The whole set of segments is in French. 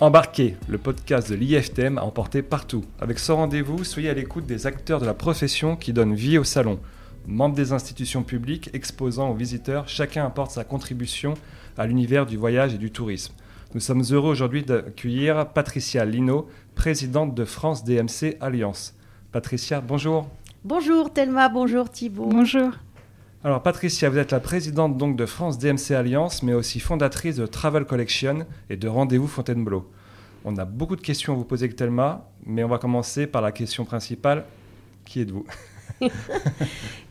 Embarquez, le podcast de l'IFTM à emporter partout. Avec ce rendez-vous, soyez à l'écoute des acteurs de la profession qui donnent vie au salon. Membres des institutions publiques, exposants aux visiteurs, chacun apporte sa contribution à l'univers du voyage et du tourisme. Nous sommes heureux aujourd'hui d'accueillir Patricia Lino, présidente de France DMC Alliance. Patricia, bonjour. Bonjour Thelma, bonjour Thibault. Bonjour. Alors Patricia, vous êtes la présidente donc de France DMC Alliance, mais aussi fondatrice de Travel Collection et de Rendez-vous Fontainebleau. On a beaucoup de questions à vous poser avec Thelma, mais on va commencer par la question principale. Qui êtes-vous?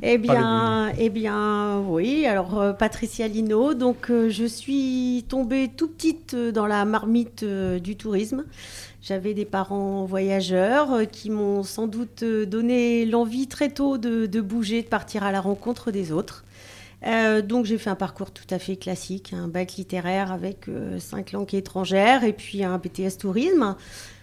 Eh bien, eh bien, oui. Alors, euh, Patricia Lino. Donc, euh, je suis tombée tout petite euh, dans la marmite du tourisme. J'avais des parents voyageurs qui m'ont sans doute donné l'envie très tôt de, bouger, de partir à la rencontre des autres. donc j'ai fait un parcours tout à fait classique, un bac littéraire avec cinq langues étrangères et puis un BTS tourisme.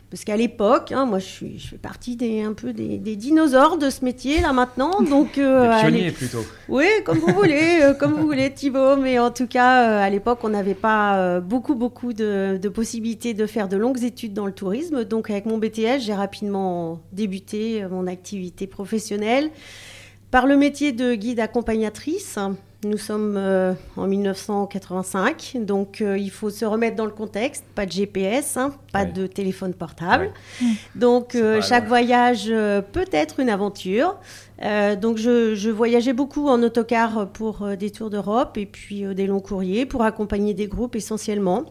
Parce qu'à l'époque, hein, moi je, suis, je fais partie des, un peu des, dinosaures de ce métier là maintenant. Donc, euh, pionniers plutôt. Oui, comme vous voulez, euh, comme vous voulez Thibaut. Mais en tout cas, euh, à l'époque, on n'avait pas euh, beaucoup, beaucoup de, de, possibilités de faire de longues études dans le tourisme. Donc avec mon BTS, j'ai rapidement débuté mon activité professionnelle par le métier de guide accompagnatrice. Nous sommes euh, en 1985, donc euh, il faut se remettre dans le contexte. Pas de GPS, hein, pas de téléphone portable. Donc euh, chaque voyage peut être une aventure. donc je, je, voyageais beaucoup en autocar pour des tours d'Europe et puis des longs courriers pour accompagner des groupes essentiellement.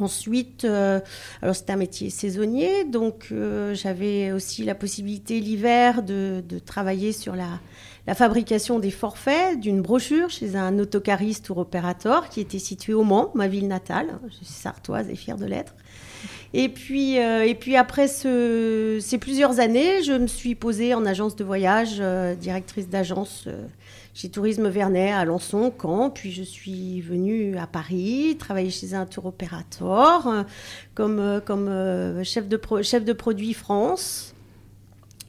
Ensuite, alors c'était un métier saisonnier, donc j'avais aussi la possibilité l'hiver de, travailler sur la, la fabrication des forfaits d'une brochure chez un autocariste ou opérateur qui était situé au Mans, ma ville natale. Je suis sartoise et fière de l'être. Et puis, euh, et puis après ce, ces plusieurs années, je me suis posée en agence de voyage, euh, directrice d'agence euh, chez Tourisme Vernet à Alençon, Caen. Puis je suis venue à Paris, travailler chez un tour opérateur comme, comme chef, de chef de produit France.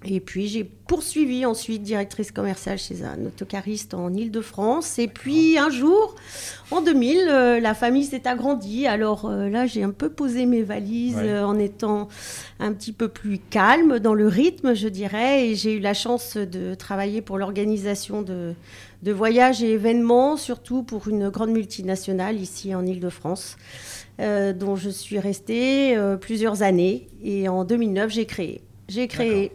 Et puis j'ai poursuivi ensuite directrice commerciale chez un autocariste en Ile-de-France. Et puis un jour, en 2000, euh, la famille s'est agrandie. Alors euh, là, j'ai un peu posé mes valises euh, en étant un petit peu plus calme dans le rythme, je dirais. Et j'ai eu la chance de travailler pour l'organisation de, de voyages et événements, surtout pour une grande multinationale ici en Ile-de-France. dont je suis restée plusieurs années et en 2009 j'ai créé. J'ai créé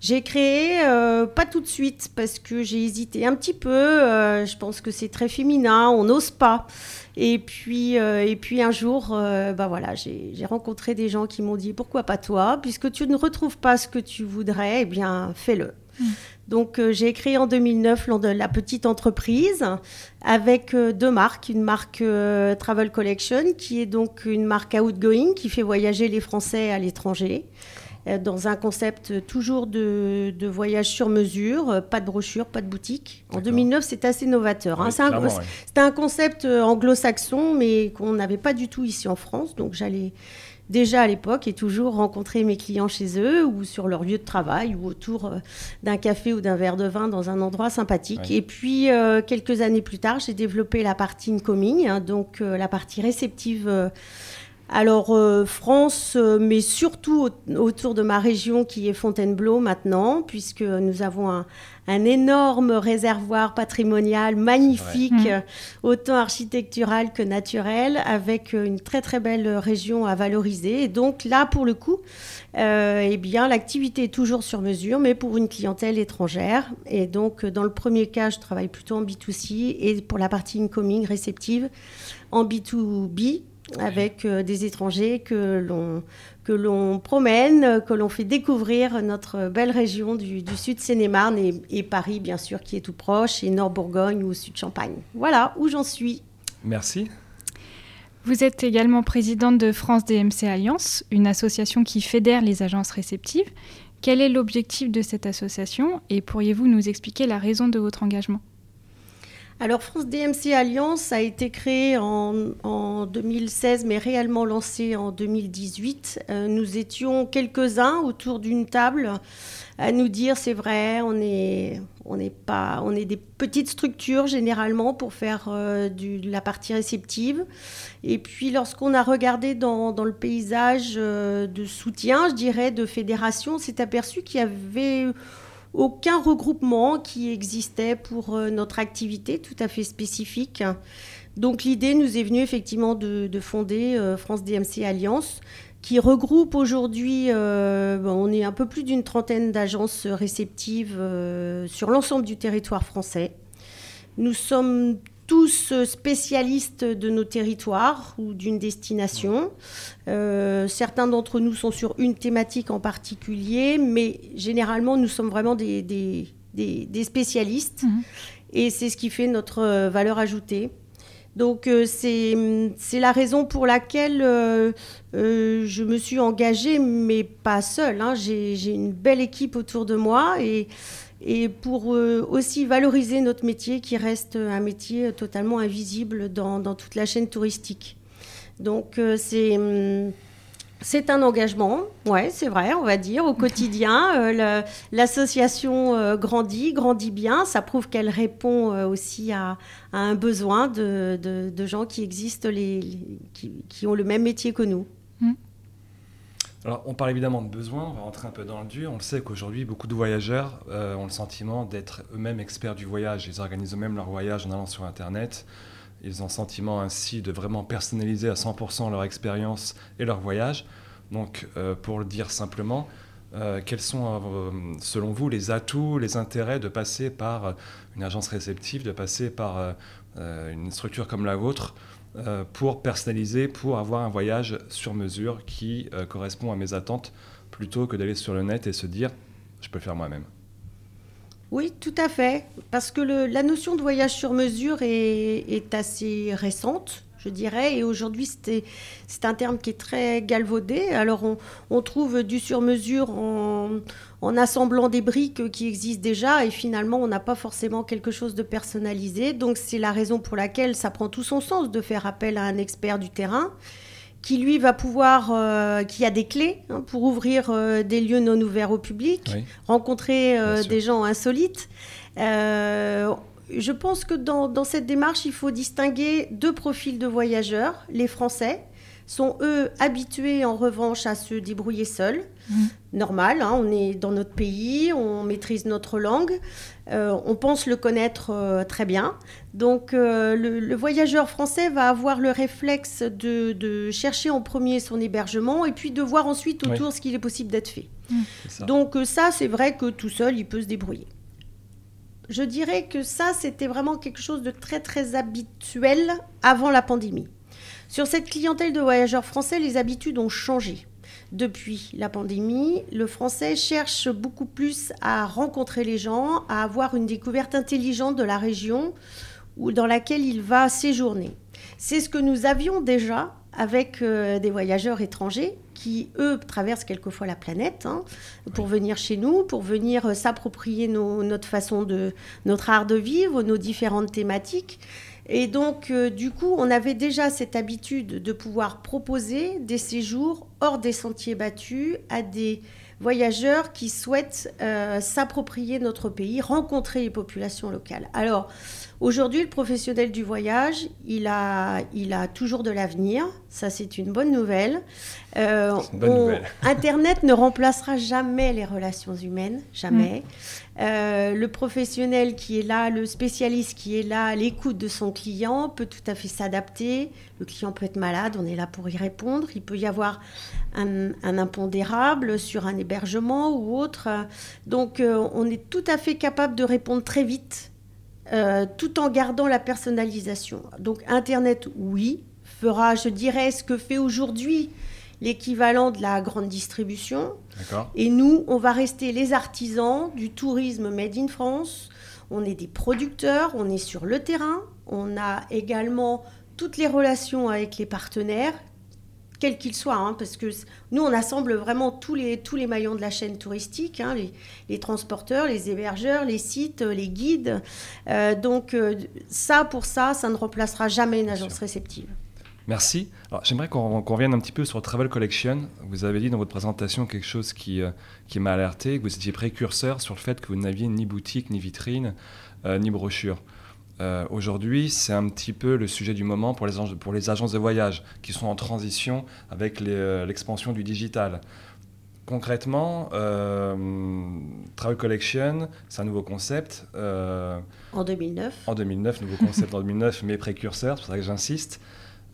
j'ai créé, euh, pas tout de suite, parce que j'ai hésité un petit peu. Euh, je pense que c'est très féminin, on n'ose pas. Et puis, euh, et puis un jour, bah voilà, j'ai rencontré des gens qui m'ont dit pourquoi pas toi? Puisque tu ne retrouves pas ce que tu voudrais, eh bien fais-le. Mmh. Donc j'ai créé en 2009 la petite entreprise avec deux marques. Une marque Travel Collection qui est donc une marque outgoing qui fait voyager les Français à l'étranger. Euh, dans un concept toujours de, voyage sur mesure, euh, pas de brochure, pas de boutique. En 2009, c'est assez novateur. Hein. C'était un, concept euh, anglo-saxon, mais qu'on n'avait pas du tout ici en France. Donc j'allais déjà à l'époque et toujours rencontrer mes clients chez eux ou sur leur lieu de travail ou autour d'un café ou d'un verre de vin dans un endroit sympathique. Et puis quelques années plus tard, j'ai développé la partie incoming, hein, donc la partie réceptive alors euh, France, euh, mais surtout autour de ma région qui est Fontainebleau maintenant, puisque nous avons un, énorme réservoir patrimonial magnifique, mmh. autant architectural que naturel, avec une très très belle région à valoriser. Et donc là, pour le coup, euh, eh bien l'activité est toujours sur mesure, mais pour une clientèle étrangère. Et donc dans le premier cas, je travaille plutôt en B2C et pour la partie incoming réceptive en B2B avec euh, des étrangers que l'on que l'on promène, que l'on fait découvrir notre belle région du, sud Seine-et-Marne et, Paris bien sûr qui est tout proche et Nord Bourgogne ou Sud Champagne. Voilà où j'en suis. Merci. Vous êtes également présidente de France DMC Alliance, une association qui fédère les agences réceptives. Quel est l'objectif de cette association et pourriez-vous nous expliquer la raison de votre engagement? Alors France DMC Alliance a été créée en, 2016 mais réellement lancée en 2018. Euh, nous étions quelques-uns autour d'une table à nous dire c'est vrai, on est, pas, on est des petites structures généralement pour faire euh, de la partie réceptive. Et puis lorsqu'on a regardé dans, dans le paysage euh, de soutien, je dirais, de fédération, on s'est aperçu qu'il y avait aucun regroupement qui existait pour euh, notre activité tout à fait spécifique. Donc l'idée nous est venue effectivement de, fonder euh, France DMC Alliance qui regroupe aujourd'hui, euh, on est un peu plus d'une trentaine d'agences réceptives sur l'ensemble du territoire français. Nous sommes tous spécialistes de nos territoires ou d'une destination. Euh, certains d'entre nous sont sur une thématique en particulier, mais généralement, nous sommes vraiment des, des, spécialistes. Mhm. Et c'est ce qui fait notre euh, valeur ajoutée. Donc euh, c'est la raison pour laquelle je me suis engagée, mais pas seule. Hein. J'ai une belle équipe autour de moi et et pour euh, aussi valoriser notre métier qui reste un métier totalement invisible dans, toute la chaîne touristique. Donc euh, c'est hum, c'est un engagement, ouais, c'est vrai, on va dire, au quotidien. Euh, l'association grandit, grandit bien. Ça prouve qu'elle répond aussi à, un besoin de, de, gens qui existent, les, qui, qui, ont le même métier que nous. Mmh. Alors, on parle évidemment de besoins, on va rentrer un peu dans le dur. On sait qu'aujourd'hui, beaucoup de voyageurs euh, ont le sentiment d'être eux-mêmes experts du voyage. Ils organisent eux-mêmes leur voyage en allant sur Internet. Ils ont le sentiment ainsi de vraiment personnaliser à 100% leur expérience et leur voyage. Donc, euh, pour le dire simplement, euh, quels sont, selon vous, les atouts, les intérêts de passer par une agence réceptive, de passer par une structure comme la vôtre pour personnaliser, pour avoir un voyage sur mesure qui euh, correspond à mes attentes, plutôt que d'aller sur le net et se dire, je peux le faire moi-même. Oui, tout à fait, parce que la notion de voyage sur mesure est assez récente je dirais. Et aujourd'hui, c'est un terme qui est très galvaudé. Alors, on, trouve du sur-mesure en, assemblant des briques qui existent déjà, et finalement, on n'a pas forcément quelque chose de personnalisé. Donc, c'est la raison pour laquelle ça prend tout son sens de faire appel à un expert du terrain qui lui va pouvoir, euh, qui a des clés hein, pour ouvrir euh, des lieux non ouverts au public, rencontrer euh, des gens insolites je pense que dans, cette démarche, il faut distinguer deux profils de voyageurs. Les Français sont, eux, habitués en revanche à se débrouiller seuls. Mmh. Normal, hein, on est dans notre pays, on maîtrise notre langue, euh, on pense le connaître euh, très bien. Donc euh, le, voyageur français va avoir le réflexe de, chercher en premier son hébergement et puis de voir ensuite autour ce qu'il est possible d'être fait. Mmh. Donc ça, c'est vrai que tout seul, il peut se débrouiller je dirais que ça, c'était vraiment quelque chose de très très habituel avant la pandémie. Sur cette clientèle de voyageurs français, les habitudes ont changé. Depuis la pandémie, le français cherche beaucoup plus à rencontrer les gens, à avoir une découverte intelligente de la région dans laquelle il va séjourner. C'est ce que nous avions déjà avec euh, des voyageurs étrangers qui, eux, traversent quelquefois la planète hein, pour venir chez nous, pour venir euh, s'approprier notre façon de, notre art de vivre, nos différentes thématiques. Et donc, euh, du coup, on avait déjà cette habitude de pouvoir proposer des séjours hors des sentiers battus à des voyageurs qui souhaitent euh, s'approprier notre pays, rencontrer les populations locales. Alors, aujourd'hui, le professionnel du voyage, il a, il a toujours de l'avenir. Ça, c'est une bonne nouvelle. Euh, nouvelle. Internet ne remplacera jamais les relations humaines, jamais. Mm. Euh, le professionnel qui est là, le spécialiste qui est là, à l'écoute de son client, peut tout à fait s'adapter. Le client peut être malade, on est là pour y répondre. Il peut y avoir un, impondérable sur un hébergement ou autre. Donc, euh, on est tout à fait capable de répondre très vite, euh, tout en gardant la personnalisation. Donc, Internet, oui, fera, je dirais, ce que fait aujourd'hui l'équivalent de la grande distribution. Et nous, on va rester les artisans du tourisme made in France. On est des producteurs, on est sur le terrain. On a également toutes les relations avec les partenaires quel qu'il soit, hein, parce que nous, on assemble vraiment tous les, tous les maillons de la chaîne touristique, hein, les, transporteurs, les hébergeurs, les sites, les guides. Euh, donc euh, ça, pour ça, ça ne remplacera jamais une agence réceptive. Merci. J'aimerais qu'on revienne un petit peu sur Travel Collection. Vous avez dit dans votre présentation quelque chose qui, euh, qui m'a alerté, que vous étiez précurseur sur le fait que vous n'aviez ni boutique, ni vitrine, ni brochure. Euh, aujourd'hui, c'est un petit peu le sujet du moment pour les, pour les agences de voyage qui sont en transition avec euh, l'expansion du digital. Concrètement, euh, Travel Collection, c'est un nouveau concept. en 2009. En 2009, nouveau concept en 2009, mais précurseur, c'est pour ça que j'insiste.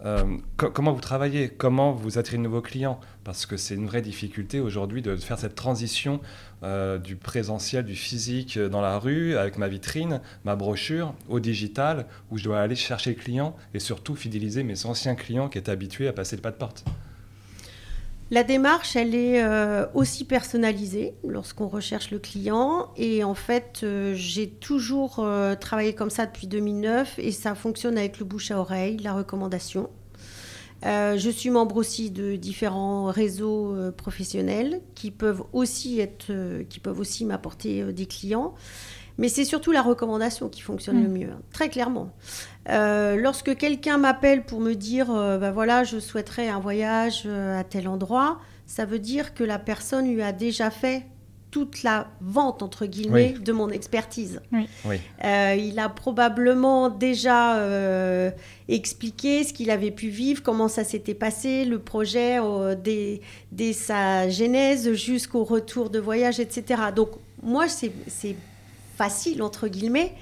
Euh, comment vous travaillez? Comment vous attirez de nouveaux clients? Parce que c'est une vraie difficulté aujourd'hui de faire cette transition euh, du présentiel, du physique dans la rue, avec ma vitrine, ma brochure, au digital, où je dois aller chercher le client et surtout fidéliser mes anciens clients qui étaient habitués à passer le pas de porte. La démarche, elle est euh, aussi personnalisée lorsqu'on recherche le client. Et en fait, euh, j'ai toujours euh, travaillé comme ça depuis 2009 et ça fonctionne avec le bouche à oreille, la recommandation. je suis membre aussi de différents réseaux professionnels qui peuvent aussi être, qui peuvent aussi m'apporter des clients. Mais c'est surtout la recommandation qui fonctionne le mm. mieux, hein, très clairement. Euh, lorsque quelqu'un m'appelle pour me dire, euh, bah voilà, je souhaiterais un voyage euh, à tel endroit, ça veut dire que la personne lui a déjà fait toute la vente, entre guillemets, de mon expertise. il a probablement déjà expliqué ce qu'il avait pu vivre, comment ça s'était passé, le projet dès, dès, sa genèse jusqu'au retour de voyage, etc. Donc moi, c'est facile, entre guillemets,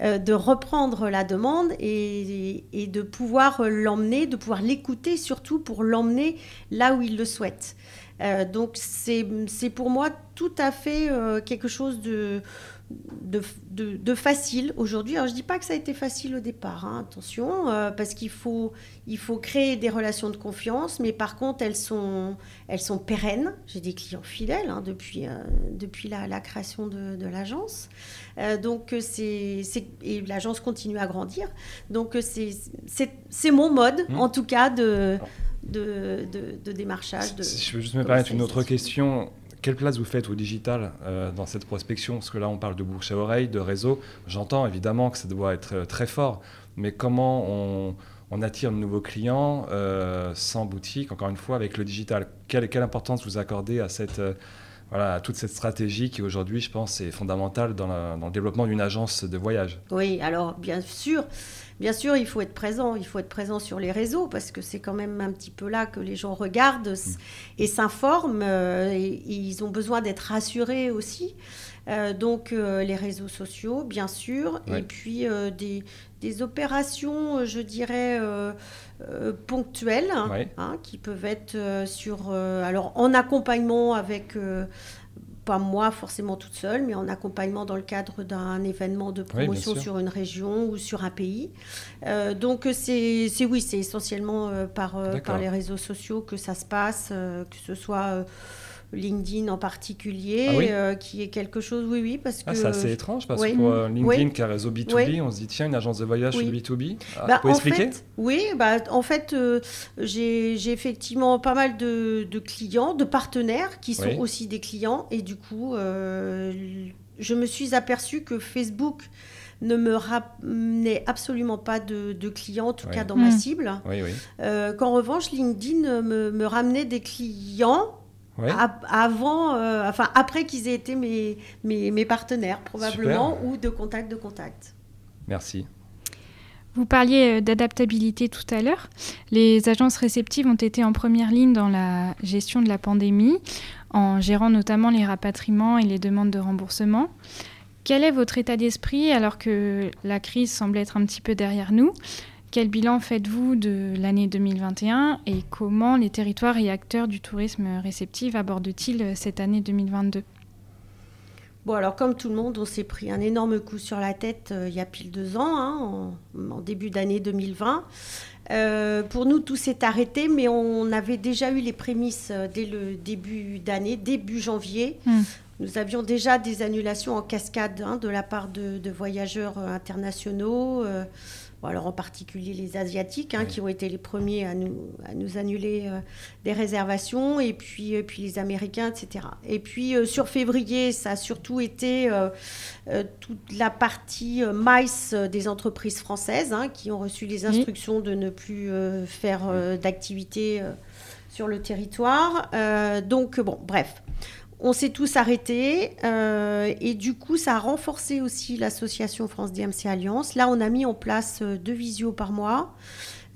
euh, de reprendre la demande et, de pouvoir l'emmener, de pouvoir l'écouter surtout pour l'emmener là où il le souhaite. Euh, donc c'est pour moi tout à fait euh, quelque chose de, de, facile aujourd'hui. Alors je ne dis pas que ça a été facile au départ, hein, attention, euh, parce qu'il faut, il faut créer des relations de confiance, mais par contre elles sont, elles sont pérennes. J'ai des clients fidèles hein, depuis, euh, depuis la, la, création de, de l'agence. Euh, donc c'est, et l'agence continue à grandir. Donc c'est, c'est, mon mode, mmh. en tout cas, de... De, de, démarchage. si je peux juste me permettre une autre question, quelle place vous faites au digital euh, dans cette prospection? Parce que là, on parle de bouche à oreille, de réseau. J'entends évidemment que ça doit être euh, très fort, mais comment on, attire de nouveaux clients euh, sans boutique, encore une fois, avec le digital? Quelle, importance vous accordez à cette voilà, toute cette stratégie qui aujourd'hui, je pense, est fondamentale dans, dans le développement d'une agence de voyage? Oui, alors bien sûr, Bien sûr, il faut être présent, il faut être présent sur les réseaux parce que c'est quand même un petit peu là que les gens regardent et s'informent. Euh, et, ils ont besoin d'être rassurés aussi. Euh, donc euh, les réseaux sociaux, bien sûr, et puis des, opérations, je dirais, ponctuelles, hein, qui peuvent être sur, alors en accompagnement avec pas moi forcément toute seule, mais en accompagnement dans le cadre d'un événement de promotion sur une région ou sur un pays. Euh, donc c'est oui, c'est essentiellement euh, par, euh, par les réseaux sociaux que ça se passe, que ce soit LinkedIn en particulier, ah euh, qui est quelque chose, oui, oui, parce ah, que... c'est assez étrange, parce que pour euh, LinkedIn, qui est un réseau B2B, on se dit, tiens, une agence de voyage sur B2B, ah, bah, vous expliquer Oui, bah, en fait, euh, j'ai effectivement pas mal de, clients, de partenaires, qui sont aussi des clients, et du coup, je me suis aperçue que Facebook ne me ramenait absolument pas de, clients, en tout cas dans ma hmm. cible. Oui, Qu'en revanche, LinkedIn me, me, ramenait des clients avant, euh, enfin après qu'ils aient été mes, mes, partenaires probablement ou de contact de contact. Merci. Vous parliez euh, d'adaptabilité tout à l'heure. Les agences réceptives ont été en première ligne dans la gestion de la pandémie, en gérant notamment les rapatriements et les demandes de remboursement. Quel est votre état d'esprit alors que la crise semble être un petit peu derrière nous? Quel bilan faites-vous de l'année 2021 et comment les territoires et acteurs du tourisme réceptif abordent-ils cette année 2022 Bon, alors comme tout le monde, on s'est pris un énorme coup sur la tête euh, il y a pile deux ans, hein, en, début d'année 2020. Euh, pour nous, tout s'est arrêté, mais on avait déjà eu les prémices euh, dès le début d'année, début janvier. Hmm. Nous avions déjà des annulations en cascade hein, de la part de, voyageurs internationaux alors en particulier les Asiatiques, hein, qui ont été les premiers à nous, à nous annuler euh, des réservations, et puis, euh, puis les Américains, etc. Et puis euh, sur février, ça a surtout été toute la partie maïs des entreprises françaises, hein, qui ont reçu les instructions de ne plus faire d'activité sur le territoire. donc, bon, bref on s'est tous arrêtés euh, et du coup, ça a renforcé aussi l'association France DMC Alliance. Là, on a mis en place euh, deux visios par mois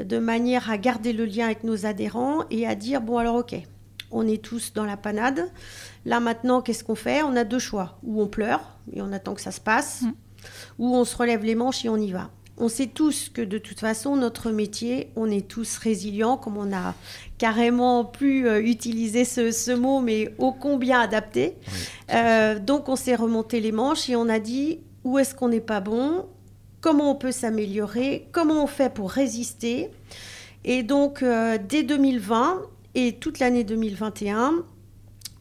de manière à garder le lien avec nos adhérents et à dire bon, alors, ok, on est tous dans la panade. Là, maintenant, qu'est-ce qu'on fait? On a deux choix. Ou on pleure et on attend que ça se passe, mm. ou on se relève les manches et on y va on sait tous que de toute façon, notre métier, on est tous résilients, comme on a carrément pu euh, utiliser ce, mot, mais ô combien adapté. Euh, donc on s'est remonté les manches et on a dit où est-ce qu'on n'est pas bon, comment on peut s'améliorer, comment on fait pour résister? Et donc euh, dès 2020 et toute l'année 2021,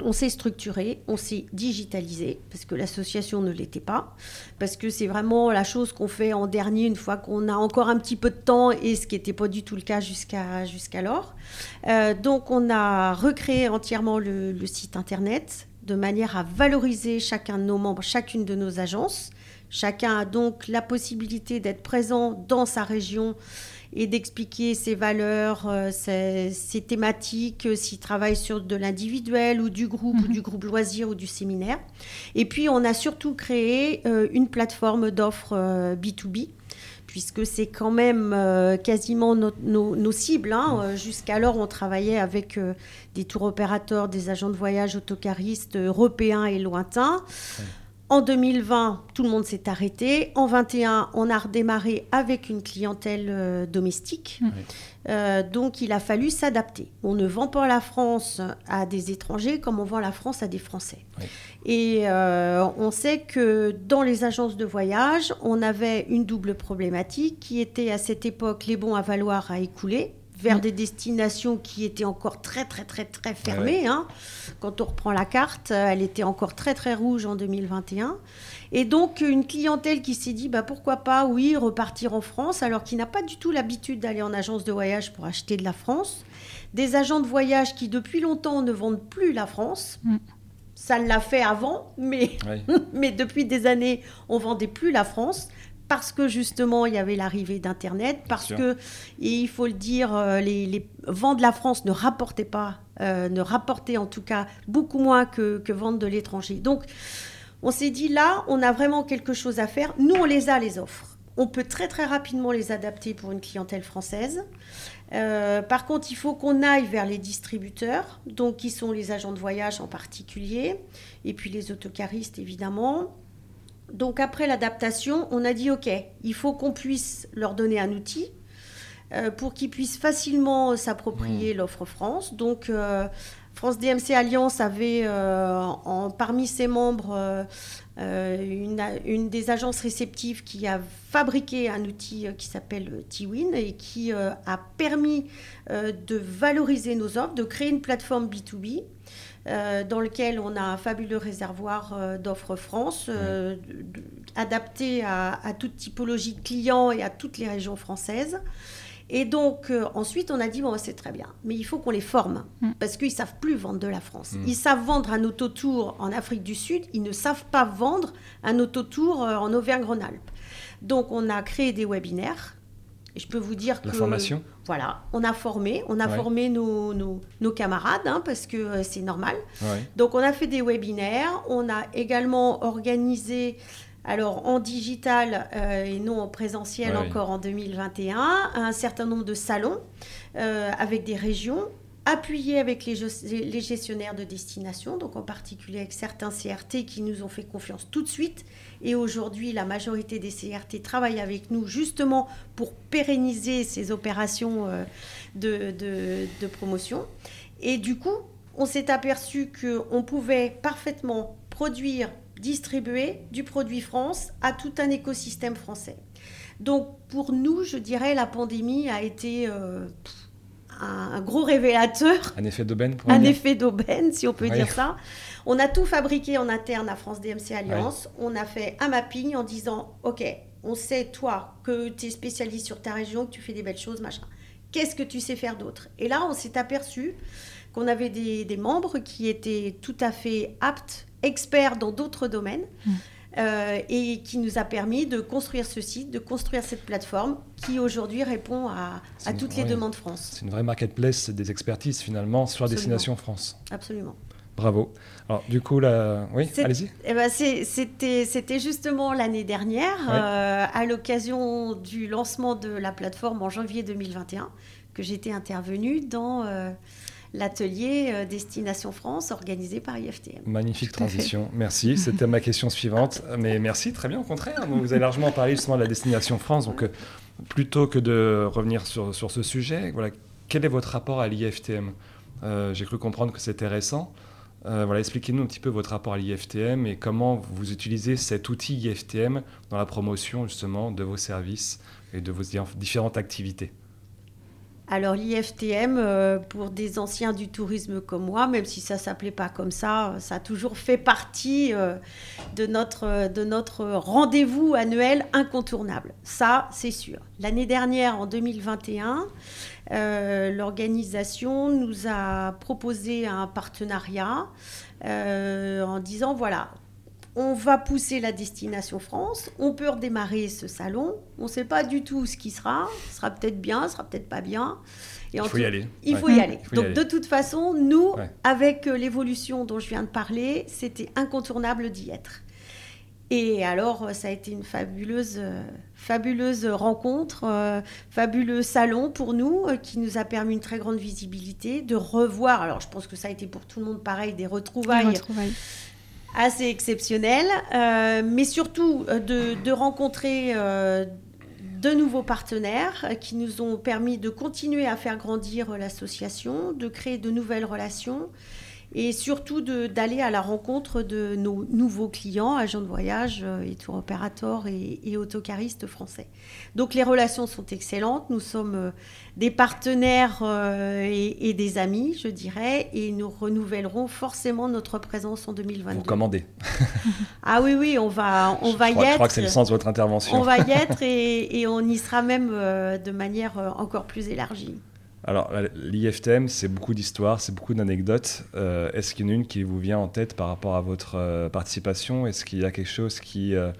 on s'est structuré, on s'est digitalisé, parce que l'association ne l'était pas, parce que c'est vraiment la chose qu'on fait en dernier une fois qu'on a encore un petit peu de temps, et ce qui n'était pas du tout le cas jusqu'à jusqu'alors. Euh, donc on a recréé entièrement le, le, site internet de manière à valoriser chacun de nos membres, chacune de nos agences. Chacun a donc la possibilité d'être présent dans sa région et d'expliquer ses valeurs, euh, ses, thématiques, euh, s'il travaille sur de l'individuel ou du groupe ou mhm. du groupe loisir ou du séminaire. Et puis on a surtout créé euh, une plateforme d'offres B2B puisque c'est quand même quasiment nos, cibles. Hein. Jusqu'alors, on travaillait avec des tours opérateurs, des agents de voyage autocaristes européens et lointains. En 2020, tout le monde s'est arrêté. En 2021, on a redémarré avec une clientèle euh, domestique. Euh, donc, il a fallu s'adapter. On ne vend pas la France à des étrangers comme on vend la France à des Français. Et euh, on sait que dans les agences de voyage, on avait une double problématique qui était à cette époque les bons à valoir à écouler vers mm. des destinations qui étaient encore très très très très fermées. Hein. Quand on reprend la carte, euh, elle était encore très très rouge en 2021. Et donc une clientèle qui s'est dit bah, pourquoi pas, oui, repartir en France, alors qu'il n'a pas du tout l'habitude d'aller en agence de voyage pour acheter de la France. Des agents de voyage qui depuis longtemps ne vendent plus la France. Mm. Ça l'a fait avant, mais, mais depuis des années, on vendait plus la France parce que justement il y avait l'arrivée d'Internet, parce que, et il faut le dire, euh, les, ventes de la France ne rapportaient pas, euh, ne rapportaient en tout cas beaucoup moins que, que ventes de l'étranger. Donc on s'est dit là, on a vraiment quelque chose à faire. Nous, on les a, les offres. On peut très très rapidement les adapter pour une clientèle française. Euh, par contre, il faut qu'on aille vers les distributeurs, donc qui sont les agents de voyage en particulier, et puis les autocaristes évidemment. Donc après l'adaptation, on a dit OK, il faut qu'on puisse leur donner un outil euh, pour qu'ils puissent facilement s'approprier mmh. l'offre France. Donc euh, France DMC Alliance avait euh, parmi ses membres une, des agences réceptives qui a fabriqué un outil qui s'appelle T-Win et qui a permis de valoriser nos offres, de créer une plateforme B2B euh, dans lequel on a un fabuleux réservoir euh, d'offres France, euh, adapté à, toute typologie de clients et à toutes les régions françaises. Et donc, ensuite, on a dit, bon, c'est très bien, mais il faut qu'on les forme, mm. parce qu'ils ne savent plus vendre de la France. Mm. Ils savent vendre un autotour en Afrique du Sud, ils ne savent pas vendre un autotour en Auvergne-Rhône-Alpes. Donc, on a créé des webinaires je peux vous dire que. La formation Voilà, on a formé, on a formé nos, nos, camarades, hein, parce que euh, c'est normal. Donc, on a fait des webinaires, on a également organisé, alors en digital euh, et non en présentiel encore en 2021, un certain nombre de salons euh, avec des régions appuyé avec les, gestionnaires de destination, donc en particulier avec certains CRT qui nous ont fait confiance tout de suite. Et aujourd'hui, la majorité des CRT travaillent avec nous justement pour pérenniser ces opérations euh, de, de, promotion. Et du coup, on s'est aperçu qu'on pouvait parfaitement produire, distribuer du produit France à tout un écosystème français. Donc pour nous, je dirais, la pandémie a été... Euh, un, gros révélateur. Un effet d'aubaine Un effet d'aubaine, si on peut dire ça. On a tout fabriqué en interne à France DMC Alliance. On a fait un mapping en disant Ok, on sait, toi, que tu es spécialiste sur ta région, que tu fais des belles choses, machin. Qu'est-ce que tu sais faire d'autre? Et là, on s'est aperçu qu'on avait des, membres qui étaient tout à fait aptes, experts dans d'autres domaines. Mmh. Euh, et qui nous a permis de construire ce site, de construire cette plateforme qui aujourd'hui répond à, toutes les demandes France. C'est une vraie marketplace des expertises finalement sur la destination France. Absolument. Bravo. Alors, du coup, là, oui, allez-y. Eh ben, C'était justement l'année dernière, euh, à l'occasion du lancement de la plateforme en janvier 2021, que j'étais intervenue dans euh, l'atelier euh, Destination France organisé par IFTM. Magnifique transition, merci. C'était ma question suivante. Mais merci, très bien, au contraire. vous avez largement parlé justement de la Destination France. Donc, plutôt que de revenir sur, sur ce sujet, voilà, quel est votre rapport à l'IFTM J'ai cru comprendre que c'était récent. Euh, voilà, expliquez-nous un petit peu votre rapport à l'IFTM et comment vous utilisez cet outil IFTM dans la promotion justement de vos services et de vos différentes activités. Alors l'IFTM, euh, pour des anciens du tourisme comme moi, même si ça s'appelait pas comme ça, ça a toujours fait partie euh, de notre, de notre rendez-vous annuel incontournable. Ça, c'est sûr. L'année dernière, en 2021, euh, l'organisation nous a proposé un partenariat en disant, voilà, on va pousser la destination France, on peut redémarrer ce salon, on ne sait pas du tout ce qui sera, ce sera peut-être bien, ce sera peut-être pas bien. Et il faut y aller. Il faut y aller. Donc de toute façon, nous, avec euh, l'évolution dont je viens de parler, c'était incontournable d'y être. Et alors, ça a été une fabuleuse, euh, fabuleuse rencontre, euh, fabuleux salon pour nous, qui nous a permis une très grande visibilité, de revoir, alors je pense que ça a été pour tout le monde pareil, des retrouvailles. Des retrouvailles assez exceptionnel, euh, mais surtout euh, de, rencontrer euh, de nouveaux partenaires qui nous ont permis de continuer à faire grandir l'association, de créer de nouvelles relations et surtout d'aller à la rencontre de nos nouveaux clients, agents de voyage euh, et tour opérateurs et, et, autocaristes français. Donc les relations sont excellentes, nous sommes euh, des partenaires euh, et, des amis, je dirais, et nous renouvellerons forcément notre présence en 2022. Vous commandez Ah oui, oui, on va, on va y être. Je crois que c'est le sens de votre intervention. On va y être et, et on y sera même de manière encore plus élargie. Alors, l'IFTM, c'est beaucoup d'histoires, c'est beaucoup d'anecdotes. Euh, est-ce qu'il y en a une qui vous vient en tête par rapport à votre euh, participation? Est-ce qu'il y a quelque chose qui, euh,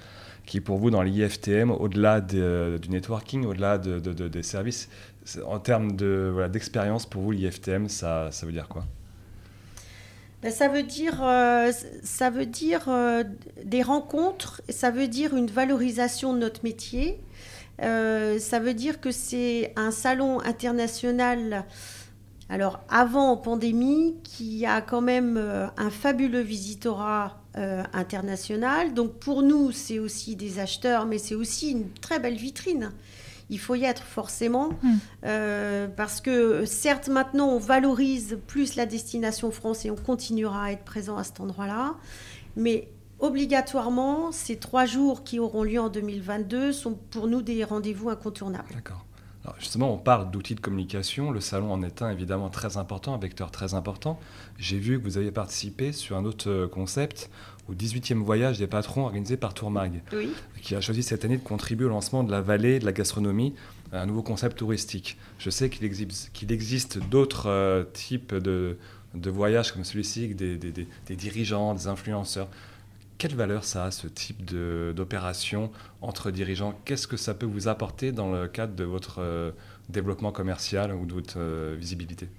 qui pour vous, dans l'IFTM, au-delà du networking, au-delà de, des services, en termes d'expérience, pour vous, l'IFTM, ça, ça veut dire quoi? Ben, ça veut dire, ça veut dire des rencontres, ça veut dire une valorisation de notre métier, euh, ça veut dire que c'est un salon international, alors avant pandémie, qui a quand même euh, un fabuleux visitorat euh, international. Donc pour nous, c'est aussi des acheteurs, mais c'est aussi une très belle vitrine. Il faut y être forcément, hmm. parce que certes maintenant on valorise plus la destination France et on continuera à être présent à cet endroit-là, mais obligatoirement, ces trois jours qui auront lieu en 2022 sont pour nous des rendez-vous incontournables. D'accord. Alors justement, on parle d'outils de communication. Le salon en est un évidemment très important, un vecteur très important. J'ai vu que vous aviez participé sur un autre euh, concept au 18e voyage des patrons organisé par Tourmag, qui a choisi cette année de contribuer au lancement de la vallée de la gastronomie, un nouveau concept touristique. Je sais qu'il existe, qu'il existe d'autres euh, types de, de, voyages comme celui-ci, des, des, des dirigeants, des influenceurs. Quelle valeur ça a, ce type d'opération entre dirigeants? Qu'est-ce que ça peut vous apporter dans le cadre de votre euh, développement commercial ou de votre euh, visibilité?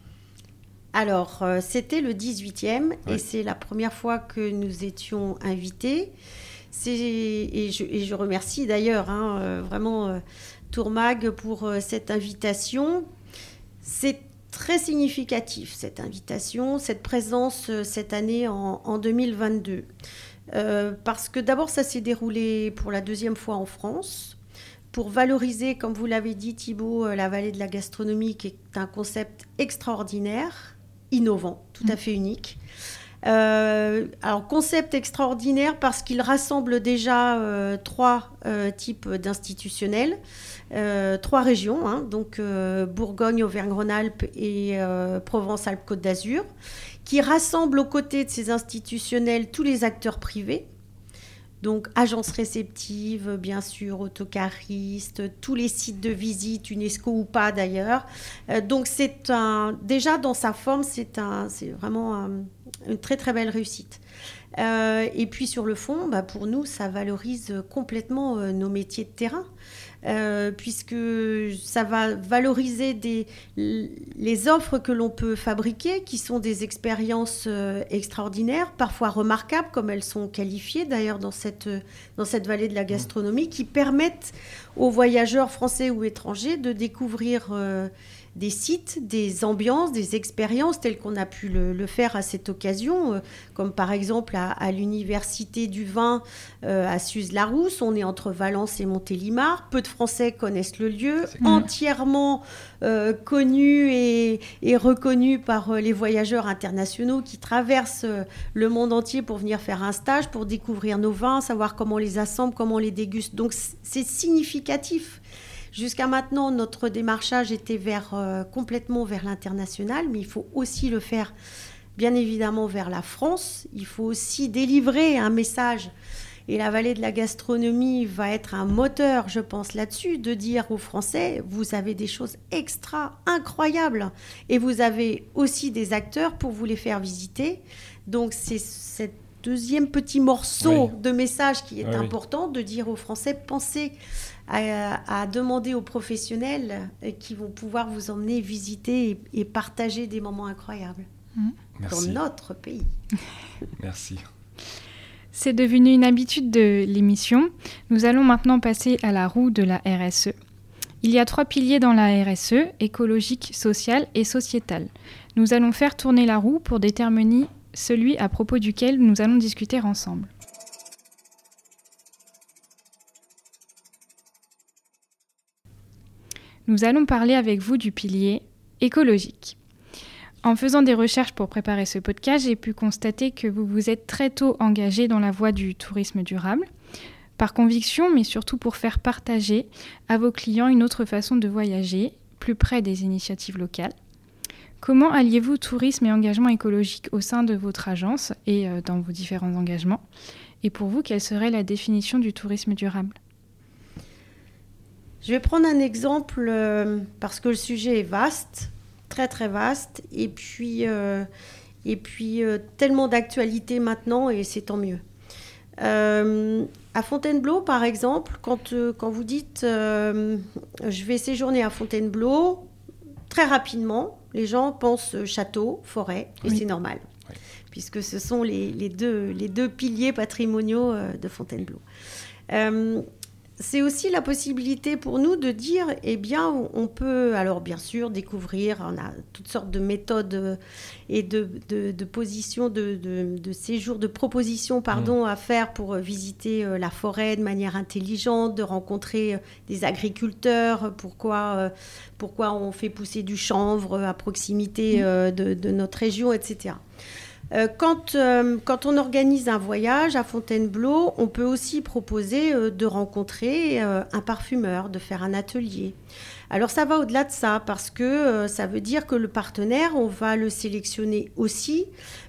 Alors, euh, c'était le 18e et c'est la première fois que nous étions invités. Et je, et, je, remercie d'ailleurs hein, vraiment Tourmag pour cette invitation. C'est très significatif, cette invitation, cette présence cette année en, en 2022. Euh, parce que d'abord, ça s'est déroulé pour la deuxième fois en France, pour valoriser, comme vous l'avez dit Thibault, euh, la vallée de la gastronomie, qui est un concept extraordinaire, innovant, tout à mm. fait unique, alors concept extraordinaire parce qu'il rassemble déjà trois types d'institutionnels. trois régions, hein, donc Bourgogne, Auvergne-Rhône-Alpes et Provence-Alpes-Côte d'Azur, qui rassemble aux côtés de ces institutionnels tous les acteurs privés, donc, agences réceptives, bien sûr, autocaristes, tous les sites de visite, UNESCO ou pas d'ailleurs. Euh, donc, c'est un, déjà dans sa forme, c'est un, c'est vraiment une très très belle réussite. Euh, et puis sur le fond, bah, pour nous, ça valorise complètement euh, nos métiers de terrain. Euh, puisque ça va valoriser les offres que l'on peut fabriquer, qui sont des expériences extraordinaires, parfois remarquables, comme elles sont qualifiées d'ailleurs dans cette, dans cette vallée de la gastronomie, qui permettent aux voyageurs français ou étrangers de découvrir des sites, des ambiances, des expériences telles qu'on a pu le, faire à cette occasion, euh, comme par exemple à, l'Université du vin euh, à Suse-la-Rousse. On est entre Valence et Montélimar. Peu de Français connaissent le lieu, entièrement euh, connu et, et, reconnu par les voyageurs internationaux qui traversent le monde entier pour venir faire un stage, pour découvrir nos vins, savoir comment on les assemble, comment on les déguste. Donc c'est significatif. Jusqu'à maintenant, notre démarchage était vers, euh, complètement vers l'international, mais il faut aussi le faire, bien évidemment, vers la France. Il faut aussi délivrer un message. Et la vallée de la gastronomie va être un moteur, je pense, là-dessus, de dire aux Français, vous avez des choses extra incroyables. Et vous avez aussi des acteurs pour vous les faire visiter. Donc c'est cette deuxième petit morceau de message qui est important, de dire aux Français, pensez à, demander aux professionnels euh, qui vont pouvoir vous emmener visiter et, partager des moments incroyables mmh. dans notre pays. Merci. C'est devenu une habitude de l'émission. Nous allons maintenant passer à la roue de la RSE. Il y a trois piliers dans la RSE, écologique, social et sociétal. Nous allons faire tourner la roue pour déterminer celui à propos duquel nous allons discuter ensemble. Nous allons parler avec vous du pilier écologique. En faisant des recherches pour préparer ce podcast, j'ai pu constater que vous vous êtes très tôt engagé dans la voie du tourisme durable, par conviction, mais surtout pour faire partager à vos clients une autre façon de voyager, plus près des initiatives locales. Comment alliez-vous tourisme et engagement écologique au sein de votre agence et euh, dans vos différents engagements? Et pour vous, quelle serait la définition du tourisme durable? Je vais prendre un exemple euh, parce que le sujet est vaste, très très vaste, et puis, euh, et puis tellement d'actualité maintenant, et c'est tant mieux. à Fontainebleau, par exemple, quand, quand vous dites je vais séjourner à Fontainebleau, très rapidement, les gens pensent château, forêt, et c'est normal, puisque ce sont les, deux, les deux piliers patrimoniaux euh, de Fontainebleau. Euh, c'est aussi la possibilité pour nous de dire, eh bien, on peut, alors bien sûr, découvrir, on a toutes sortes de méthodes et de, de, positions, de, de, séjours, de propositions, pardon, mmh. à faire pour visiter euh, la forêt de manière intelligente, de rencontrer euh, des agriculteurs, pourquoi, euh, pourquoi on fait pousser du chanvre à proximité mmh. de, notre région, etc. Euh, euh, quand, on organise un voyage à Fontainebleau, on peut aussi proposer euh, de rencontrer un parfumeur, de faire un atelier. Alors ça va au-delà de ça parce que ça veut dire que le partenaire, on va le sélectionner aussi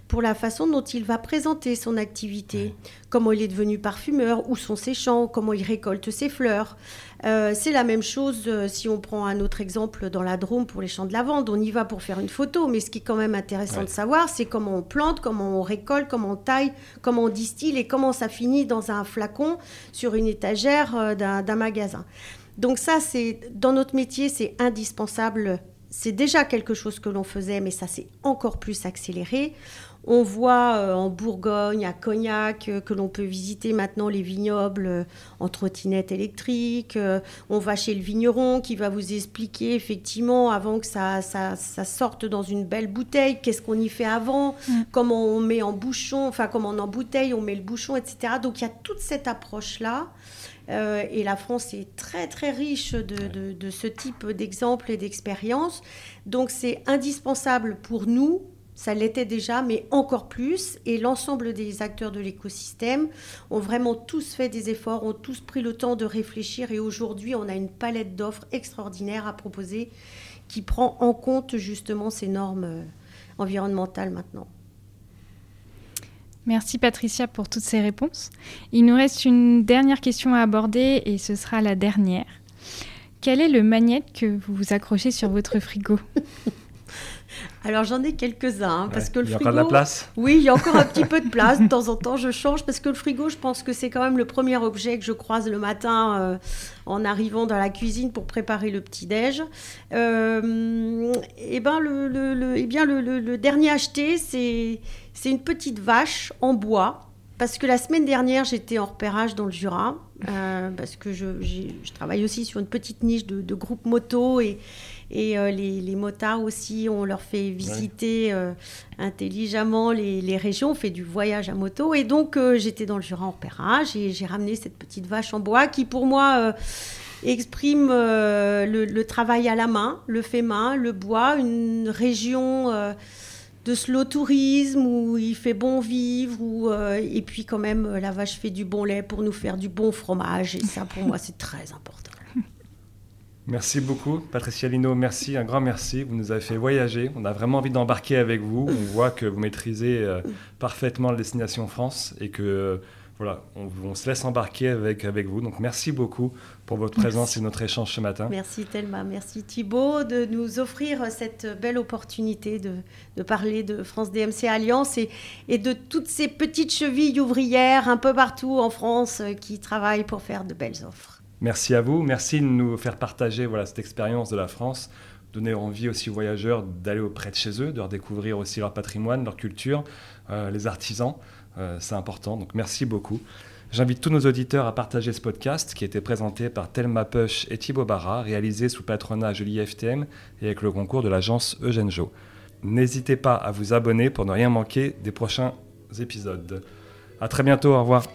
pour la façon dont il va présenter son activité, comment il est devenu parfumeur, où sont ses champs, comment il récolte ses fleurs. Euh, c'est la même chose euh, si on prend un autre exemple dans la Drôme pour les champs de lavande. On y va pour faire une photo, mais ce qui est quand même intéressant de savoir, c'est comment on plante, comment on récolte, comment on taille, comment on distille et comment ça finit dans un flacon sur une étagère euh, d'un magasin. Donc ça, c'est dans notre métier, c'est indispensable. C'est déjà quelque chose que l'on faisait, mais ça s'est encore plus accéléré. On voit euh, en Bourgogne, à Cognac, euh, que l'on peut visiter maintenant les vignobles euh, en trottinette électrique. on va chez le vigneron qui va vous expliquer effectivement, avant que ça, ça, sorte dans une belle bouteille, qu'est-ce qu'on y fait avant, mm. comment on met en bouchon, enfin comment on embouteille, on met le bouchon, etc. Donc il y a toute cette approche-là. et la France est très très riche de, de ce type d'exemples et d'expériences. Donc c'est indispensable pour nous Ça l'était déjà, mais encore plus. Et l'ensemble des acteurs de l'écosystème ont vraiment tous fait des efforts, ont tous pris le temps de réfléchir. Et aujourd'hui, on a une palette d'offres extraordinaires à proposer qui prend en compte justement ces normes euh, environnementales maintenant. Merci Patricia pour toutes ces réponses. Il nous reste une dernière question à aborder et ce sera la dernière. Quel est le magnète que vous vous accrochez sur votre frigo? Alors j'en ai quelques-uns hein, parce que le il y a frigo. encore de la place Oui, il y a encore un petit peu de place. De temps en temps, je change parce que le frigo, je pense que c'est quand même le premier objet que je croise le matin euh, en arrivant dans la cuisine pour préparer le petit déj. Euh, et ben le, le- le- eh bien le, dernier acheté, c'est c'est une petite vache en bois. Parce que la semaine dernière, j'étais en repérage dans le Jura, euh, parce que je, je travaille aussi sur une petite niche de, de groupe moto et, et euh, les, les motards aussi, on leur fait visiter euh, intelligemment les, les régions, on fait du voyage à moto. Et donc, euh, j'étais dans le Jura en repérage et j'ai ramené cette petite vache en bois qui, pour moi, exprime euh, le, le travail à la main, le fait main, le bois, une région euh, de slow tourisme où il fait bon vivre, où, euh, et puis quand même, la vache fait du bon lait pour nous faire du bon fromage. Et ça, pour moi, c'est très important. Merci beaucoup, Patricia Lino. Merci, un grand merci. Vous nous avez fait voyager. On a vraiment envie d'embarquer avec vous. On voit que vous maîtrisez euh, parfaitement la destination France et que euh, voilà, on, on se laisse embarquer avec, avec vous. Donc merci beaucoup pour votre présence et notre échange ce matin. Merci Thelma, merci Thibault de nous offrir cette belle opportunité de, de parler de France DMC Alliance et, et de toutes ces petites chevilles ouvrières un peu partout en France euh, qui travaillent pour faire de belles offres. Merci à vous. Merci de nous faire partager voilà, cette expérience de la France, donner envie aussi aux voyageurs d'aller auprès de chez eux, de redécouvrir aussi leur patrimoine, leur culture, euh, les artisans. Euh, c'est important. Donc merci beaucoup. J'invite tous nos auditeurs à partager ce podcast qui a été présenté par Thelma Push et Thibaut Barra, réalisé sous patronage de l'IFTM et avec le concours de l'agence Eugène Jo. N'hésitez pas à vous abonner pour ne rien manquer des prochains épisodes. À très bientôt, au revoir.